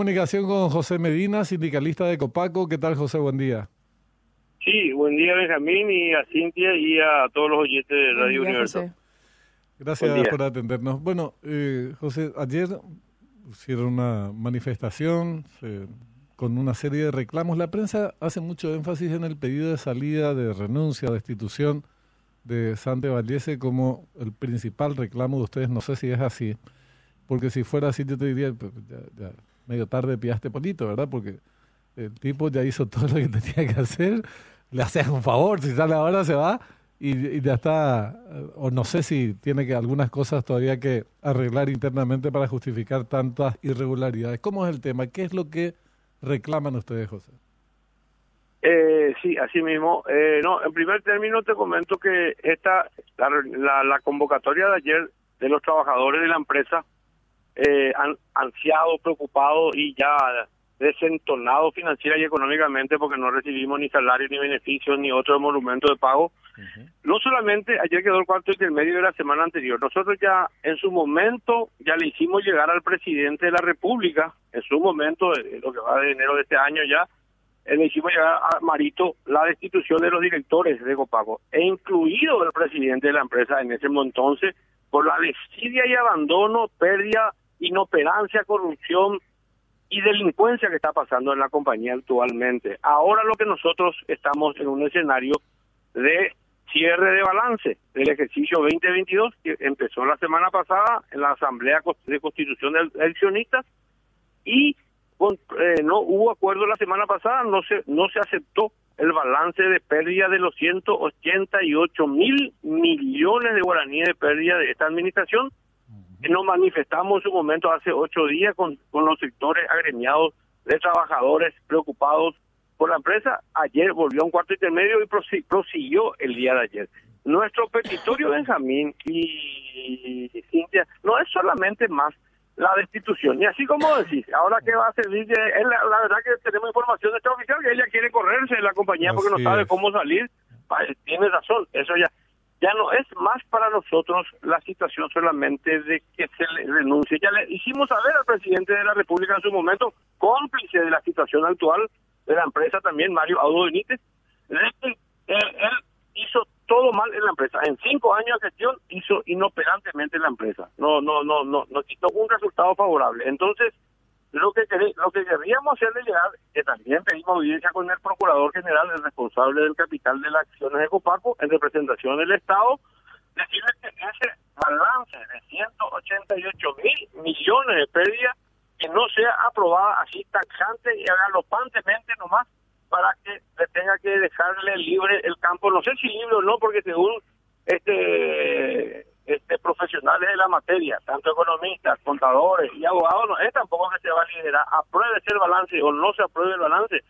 Comunicación con José Medina, sindicalista de Copaco. ¿Qué tal, José? Buen día. Sí, buen día, Benjamín, y a Cintia y a todos los oyentes de Radio Universo. Gracias por atendernos. Bueno, eh, José, ayer hicieron una manifestación con una serie de reclamos. La prensa hace mucho énfasis en el pedido de salida, de renuncia, destitución de Sante Vallese como el principal reclamo de ustedes. No sé si es así, porque si fuera así yo te diría, pues, ya, medio tarde pillaste polito, ¿verdad? Porque el tipo ya hizo todo lo que tenía que hacer, le haces un favor, si sale ahora se va y, ya está, o no sé si tiene que algunas cosas todavía que arreglar internamente para justificar tantas irregularidades. ¿Cómo es el tema? ¿Qué es lo que reclaman ustedes, José? Eh, sí, así mismo. Eh, no, en primer término te comento que esta la, la, convocatoria de ayer de los trabajadores de la empresa eh, ansiado, preocupado y ya desentonado financiera y económicamente porque no recibimos ni salarios ni beneficios ni otro monumento de pago. No solamente ayer quedó el cuarto medio de la semana anterior, nosotros ya en su momento ya le hicimos llegar al presidente de la República, en su momento, eh, lo que va de enero de este año ya, eh, le hicimos llegar a Marito la destitución de los directores de Copago, e incluido el presidente de la empresa en ese entonces, por la desidia y abandono, pérdida, inoperancia, corrupción, y delincuencia que está pasando en la compañía actualmente. Ahora lo que nosotros estamos en un escenario de cierre de balance del ejercicio 2022 que empezó la semana pasada en la Asamblea de Constitución de Eleccionistas y eh, no hubo acuerdo la semana pasada, no se no se aceptó el balance de pérdida de los 188 mil millones de guaraníes de pérdida de esta administración nos manifestamos en su momento hace ocho días con, con los sectores agremiados de trabajadores preocupados por la empresa. Ayer volvió a un cuarto intermedio y prosiguió el día de ayer. Nuestro petitorio, Benjamín y Cintia, no es solamente más la destitución. Y así como decís, ahora que va a servir, la, la, verdad que tenemos información de esta oficial que ella quiere correrse de la compañía porque no sabe cómo salir. Tiene razón, eso ya ya no es más para nosotros la situación solamente de que se le renuncie. Ya le hicimos saber al presidente de la República en su momento, cómplice de la situación actual de la empresa también, Mario Audo Benítez, él, hizo todo mal en la empresa. En cinco años de gestión hizo inoperantemente la empresa. No, no, no, no, no quitó un resultado favorable. Entonces, lo que lo que queríamos hacerle llegar, que también pedimos audiencia con el Procurador General, el responsable del capital de las acciones de Copaco, en representación del Estado, decirle que ese balance de 188 mil millones de pérdidas que no sea aprobada así taxante y galopantemente nomás para que le tenga que dejarle libre el campo, no sé si libre o no, porque según este este, profesionales de la materia, tanto economistas, contadores y abogados, no es tampoco que se va a liderar, apruebe el balance o no se apruebe el balance.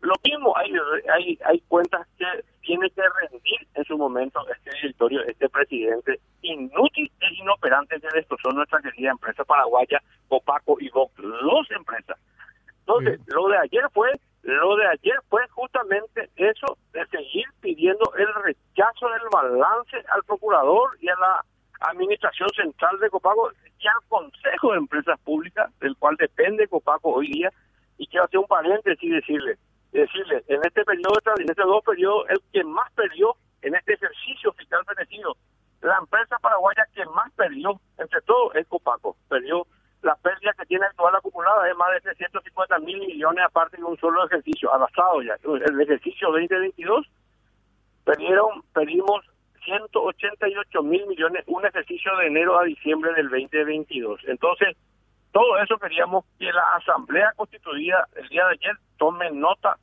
Lo mismo, hay, hay, hay cuentas que tiene que rendir en su momento este directorio, este presidente inútil e inoperante que son nuestra querida empresa paraguaya, Copaco y Vox, dos empresas. Entonces, lo de ayer fue, lo de ayer fue justamente eso de seguir pidiendo el rechazo del balance al procurador y a la Administración Central de Copaco y al Consejo de Empresas Públicas, del cual depende Copaco hoy día, y quiero hacer un paréntesis y decirle, decirle, en este periodo, en este dos periodos, el que más perdió en este ejercicio fiscal beneficio, la empresa paraguaya que más perdió, entre todos, es Copaco. Perdió pérdida que tiene actual acumulada es más de 350 mil millones aparte de un solo ejercicio, avanzado ya. El ejercicio 2022 perdieron, perdimos 188 mil millones, un ejercicio de enero a diciembre del 2022. Entonces, todo eso queríamos que la Asamblea Constituida el día de ayer tome nota,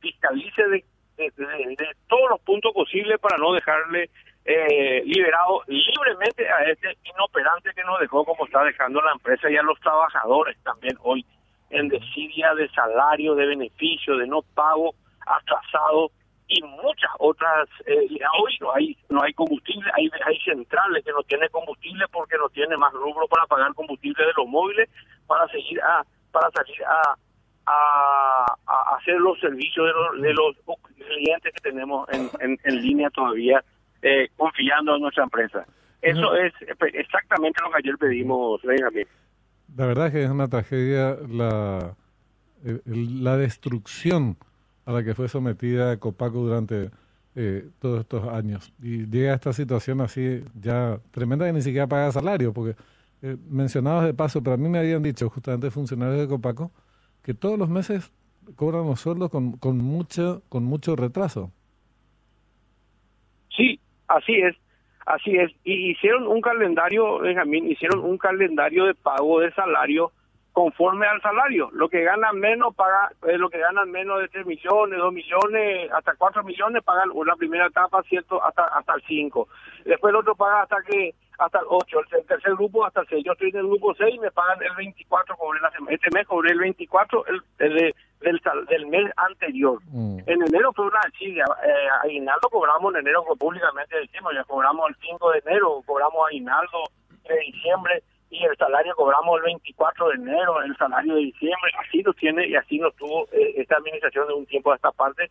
fiscalice de, de, todos los puntos posibles para no dejarle eh, liberado libremente a este inoperante que nos dejó como está dejando la empresa y a los trabajadores también hoy en desidia de salario, de beneficio, de no pago atrasado y muchas otras eh, hoy no hay no hay combustible hay hay centrales que no tiene combustible porque no tiene más rubro para pagar combustible de los móviles para seguir a para salir a a, hacer los servicios de los, de los clientes que tenemos en, en, línea todavía eh, confiando en nuestra empresa eso es exactamente lo que ayer pedimos Benjamín la verdad es que es una tragedia la, la destrucción a la que fue sometida Copaco durante eh, todos estos años. Y llega a esta situación así ya tremenda que ni siquiera paga salario, porque eh, mencionados de paso, pero a mí me habían dicho justamente funcionarios de Copaco que todos los meses cobran los sueldos con, con, mucho, con mucho retraso. Sí, así es. Así es, y hicieron un calendario, Benjamín, hicieron un calendario de pago de salario conforme al salario. Lo que ganan menos, paga, eh, lo que ganan menos de 3 millones, 2 millones, hasta 4 millones, pagan la primera etapa, cierto, hasta hasta el 5. Después el otro paga hasta que hasta el 8, el tercer grupo hasta el 6. Yo estoy en el grupo 6 y me pagan el 24, cobré la este mes cobré el 24 el, el, del, del mes anterior. Mm. En enero fue una sí, eh, aguinaldo cobramos en enero públicamente decimos, ya cobramos el 5 de enero, cobramos aguinaldo de diciembre y el salario cobramos el 24 de enero, el salario de diciembre, así lo tiene y así nos tuvo eh, esta administración de un tiempo a esta parte.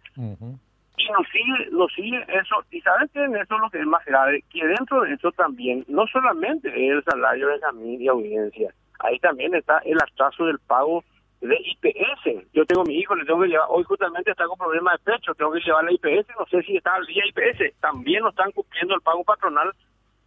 Y nos sigue, nos sigue eso, y sabes que en eso es lo que es más grave, que dentro de eso también, no solamente es el salario de familia y audiencia, ahí también está el atraso del pago de IPS. Yo tengo mi hijo, le tengo que llevar, hoy justamente está con problemas de pecho, tengo que llevar la IPS, no sé si está al día IPS, también no están cumpliendo el pago patronal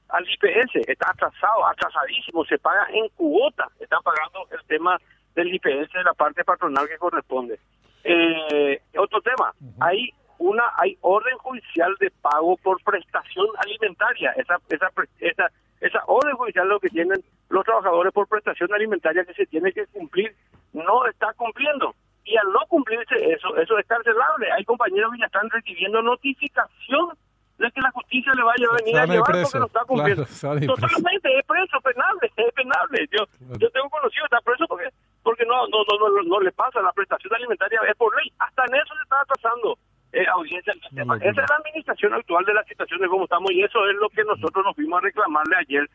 al IPS, está atrasado, atrasadísimo, se paga en cuota, están pagando el tema del IPS de la parte patronal que corresponde. Eh, otro tema, hay una hay orden judicial de pago por prestación alimentaria, esa esa esa esa orden judicial lo que tienen los trabajadores por prestación alimentaria que se tiene que cumplir no está cumpliendo y al no cumplirse eso eso es cancelable. Hay compañeros que ya están recibiendo notificación de que la justicia le vaya a venir a llevar porque no está cumpliendo. Totalmente, es preso, penable, es penable. Yo, yo tengo conocido, está preso porque porque no, no, no, no, le pasa, la prestación alimentaria es por ley. Hasta en eso se está atrasando eh, audiencia del sistema. Esa es la administración actual de la situación de cómo estamos y eso es lo que nosotros nos fuimos a reclamarle ayer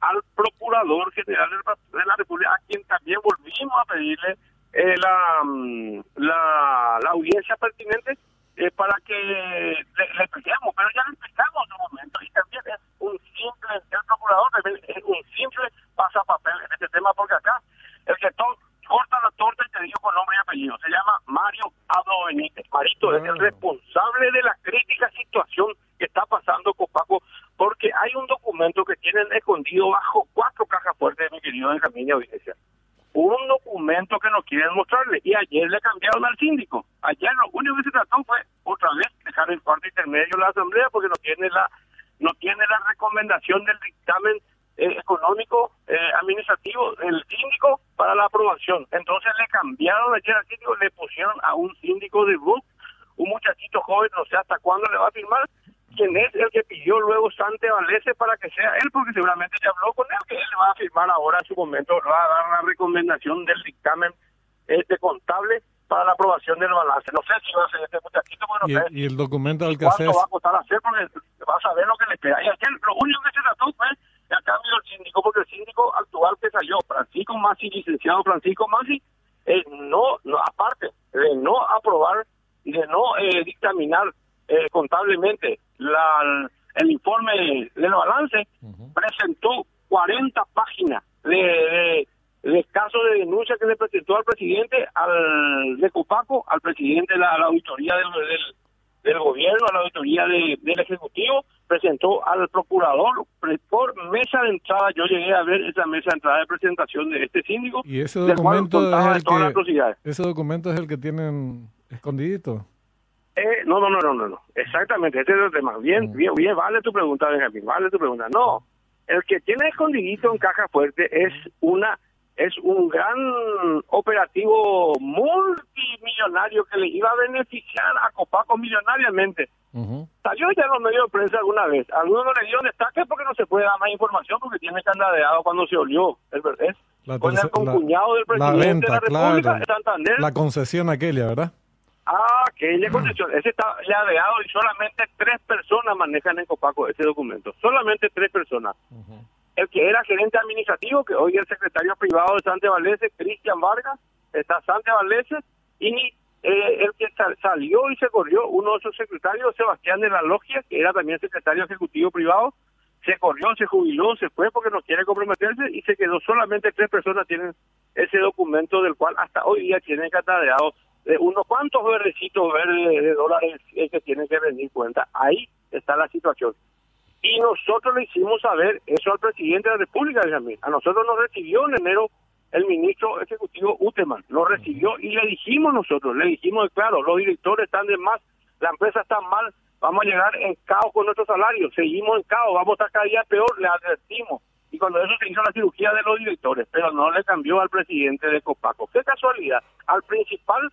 al Procurador General de la República, a quien también volvimos a pedirle eh, la, mm, la, la audiencia pertinente eh, para que le, le expliquemos, pero ya le explicamos en un momento y también es un simple, el procurador es un simple pasapapel en este tema porque acá el que la torta y te digo con nombre y apellido, se llama Mario Benítez. Marito es el ah. responsable de la crítica situación que está pasando con Paco porque hay un documento que tienen escondido bajo cuatro cajas fuertes, mi querido Benjamín Audiencia un documento que no quieren mostrarle y ayer le cambiaron al síndico. Ayer lo único que se trató fue otra vez dejar el cuarto intermedio la asamblea porque no tiene la no tiene la recomendación del dictamen eh, económico eh, administrativo del síndico para la aprobación. Entonces le cambiaron ayer al síndico, le pusieron a un síndico de book, un muchachito joven, no sé hasta cuándo le va a firmar, quien es el que pidió luego Sante Valese para que sea él, porque seguramente ya habló con él, que él le va a firmar ahora en su momento, va a dar la recomendación del dictamen este contable para la aprobación del balance. No sé si va a ser este muchachito, bueno, ¿Y, no sé. y el documento al que hacer... va a costar hacer? Porque va a saber lo que le espera. Y aquel, lo único que se trató fue a cambio del síndico, porque el síndico actual que salió, Francisco Masi, licenciado Francisco Masi, eh, no, no, aparte de no aprobar y de no eh, dictaminar eh, contablemente la, el informe del balance, presentó 40 páginas de, de, casos de denuncia que le presentó al presidente al de Copaco, al presidente de la, auditoría del, del, gobierno, a la auditoría del Ejecutivo, presentó al procurador por mesa de entrada. Yo llegué a ver esa mesa de entrada de presentación de este síndico. Y ese documento, es el que, ese documento es el que tienen escondidito. Eh, no, no, no, no, no, exactamente, ese es el tema. Bien, mm. bien, bien, vale tu pregunta, Benjamín, vale tu pregunta. No, el que tiene escondidito en caja fuerte es una es un gran operativo multimillonario que le iba a beneficiar a Copaco millonariamente. Salió ya en los medios de prensa alguna vez. Algunos no le dieron destaque porque no se puede dar más información porque tiene candadeado cuando se olió. Es, es con el concuñado del presidente de la República de Santander. La concesión aquella, ¿verdad? Ah, aquella concesión. Ese está llaveado y solamente tres personas manejan en Copaco ese documento. Solamente tres personas. El que era gerente administrativo, que hoy es el secretario privado de Sante Valese, Cristian Vargas, está Sante Valese, y eh, el que salió y se corrió, uno de sus secretarios, Sebastián de la Logia, que era también secretario ejecutivo privado, se corrió, se jubiló, se fue porque no quiere comprometerse y se quedó solamente tres personas tienen ese documento del cual hasta hoy día tienen catadeado de unos cuantos verdecitos verdes de dólares que tienen que rendir cuenta. Ahí está la situación. Y nosotros le hicimos saber eso al presidente de la República, A nosotros nos recibió en enero el ministro ejecutivo Uteman, lo recibió y le dijimos nosotros, le dijimos, claro, los directores están de más, la empresa está mal, vamos a llegar en caos con nuestros salarios, seguimos en caos, vamos a estar cada día peor, le advertimos. Y cuando eso se hizo la cirugía de los directores, pero no le cambió al presidente de Copaco. Qué casualidad, al principal,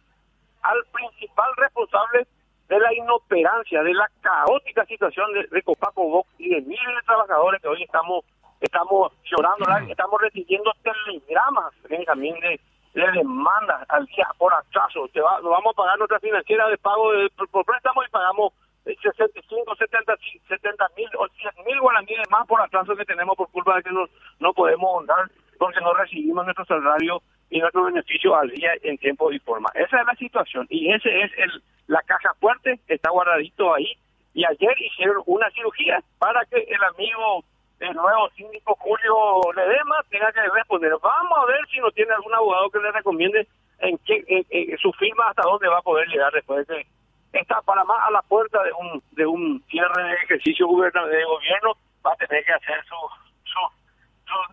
al principal responsable de la inoperancia, de la caótica situación de, Copaco Box y de miles de trabajadores que hoy estamos estamos llorando, estamos recibiendo telegramas, también de, de demandas al día por atraso. Te va, nos vamos a pagar nuestra financiera de pago de, por préstamo y pagamos 65, 70, 70 mil o 100 mil guaraníes más por atraso que tenemos por culpa de que no, no podemos andar porque no recibimos nuestro salario y nuestro beneficio al día en tiempo y forma. Esa es la situación y ese es el la caja fuerte, está guardadito ahí y ayer hicieron una cirugía para que el amigo el nuevo síndico Julio Ledema tenga que responder. Vamos a ver si no tiene algún abogado que le recomiende en, qué, su firma hasta dónde va a poder llegar después de está más a la puerta de un de un cierre de ejercicio de gobierno va a tener que hacer su, su,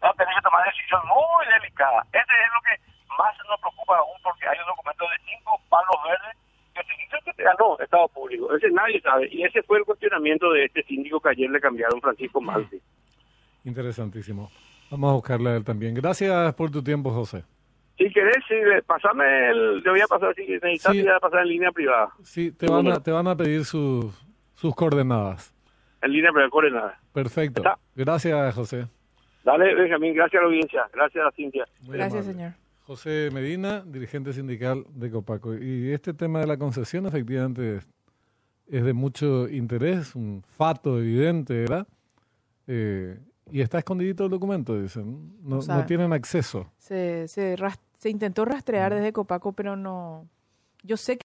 va a tener que tomar decisiones muy delicadas. Ese es lo que más nos preocupa aún porque hay un documento de cinco palos verdes que se dice que ganó Estado Público. Ese nadie sabe. Y ese fue el cuestionamiento de este síndico que ayer le cambiaron Francisco Malti. Interesantísimo. Vamos a buscarle a él también. Gracias por tu tiempo, José. Si querés, sí, pasame el, te voy a pasar, si necesitas, sí. pasar en línea privada. Sí, te van, a, te van a pedir sus sus coordenadas. En línea privada, coordenadas. Perfecto. Gracias, José. Dale, Benjamín, gracias a la audiencia, gracias a Cintia. gracias, señor. José Medina, dirigente sindical de Copaco. Y este tema de la concesión efectivamente es de mucho interés, un fato evidente, ¿verdad? Eh, y está escondidito el documento, dicen. No, no tienen acceso. Se, se, se intentó rastrear desde Copaco, pero no. Yo sé que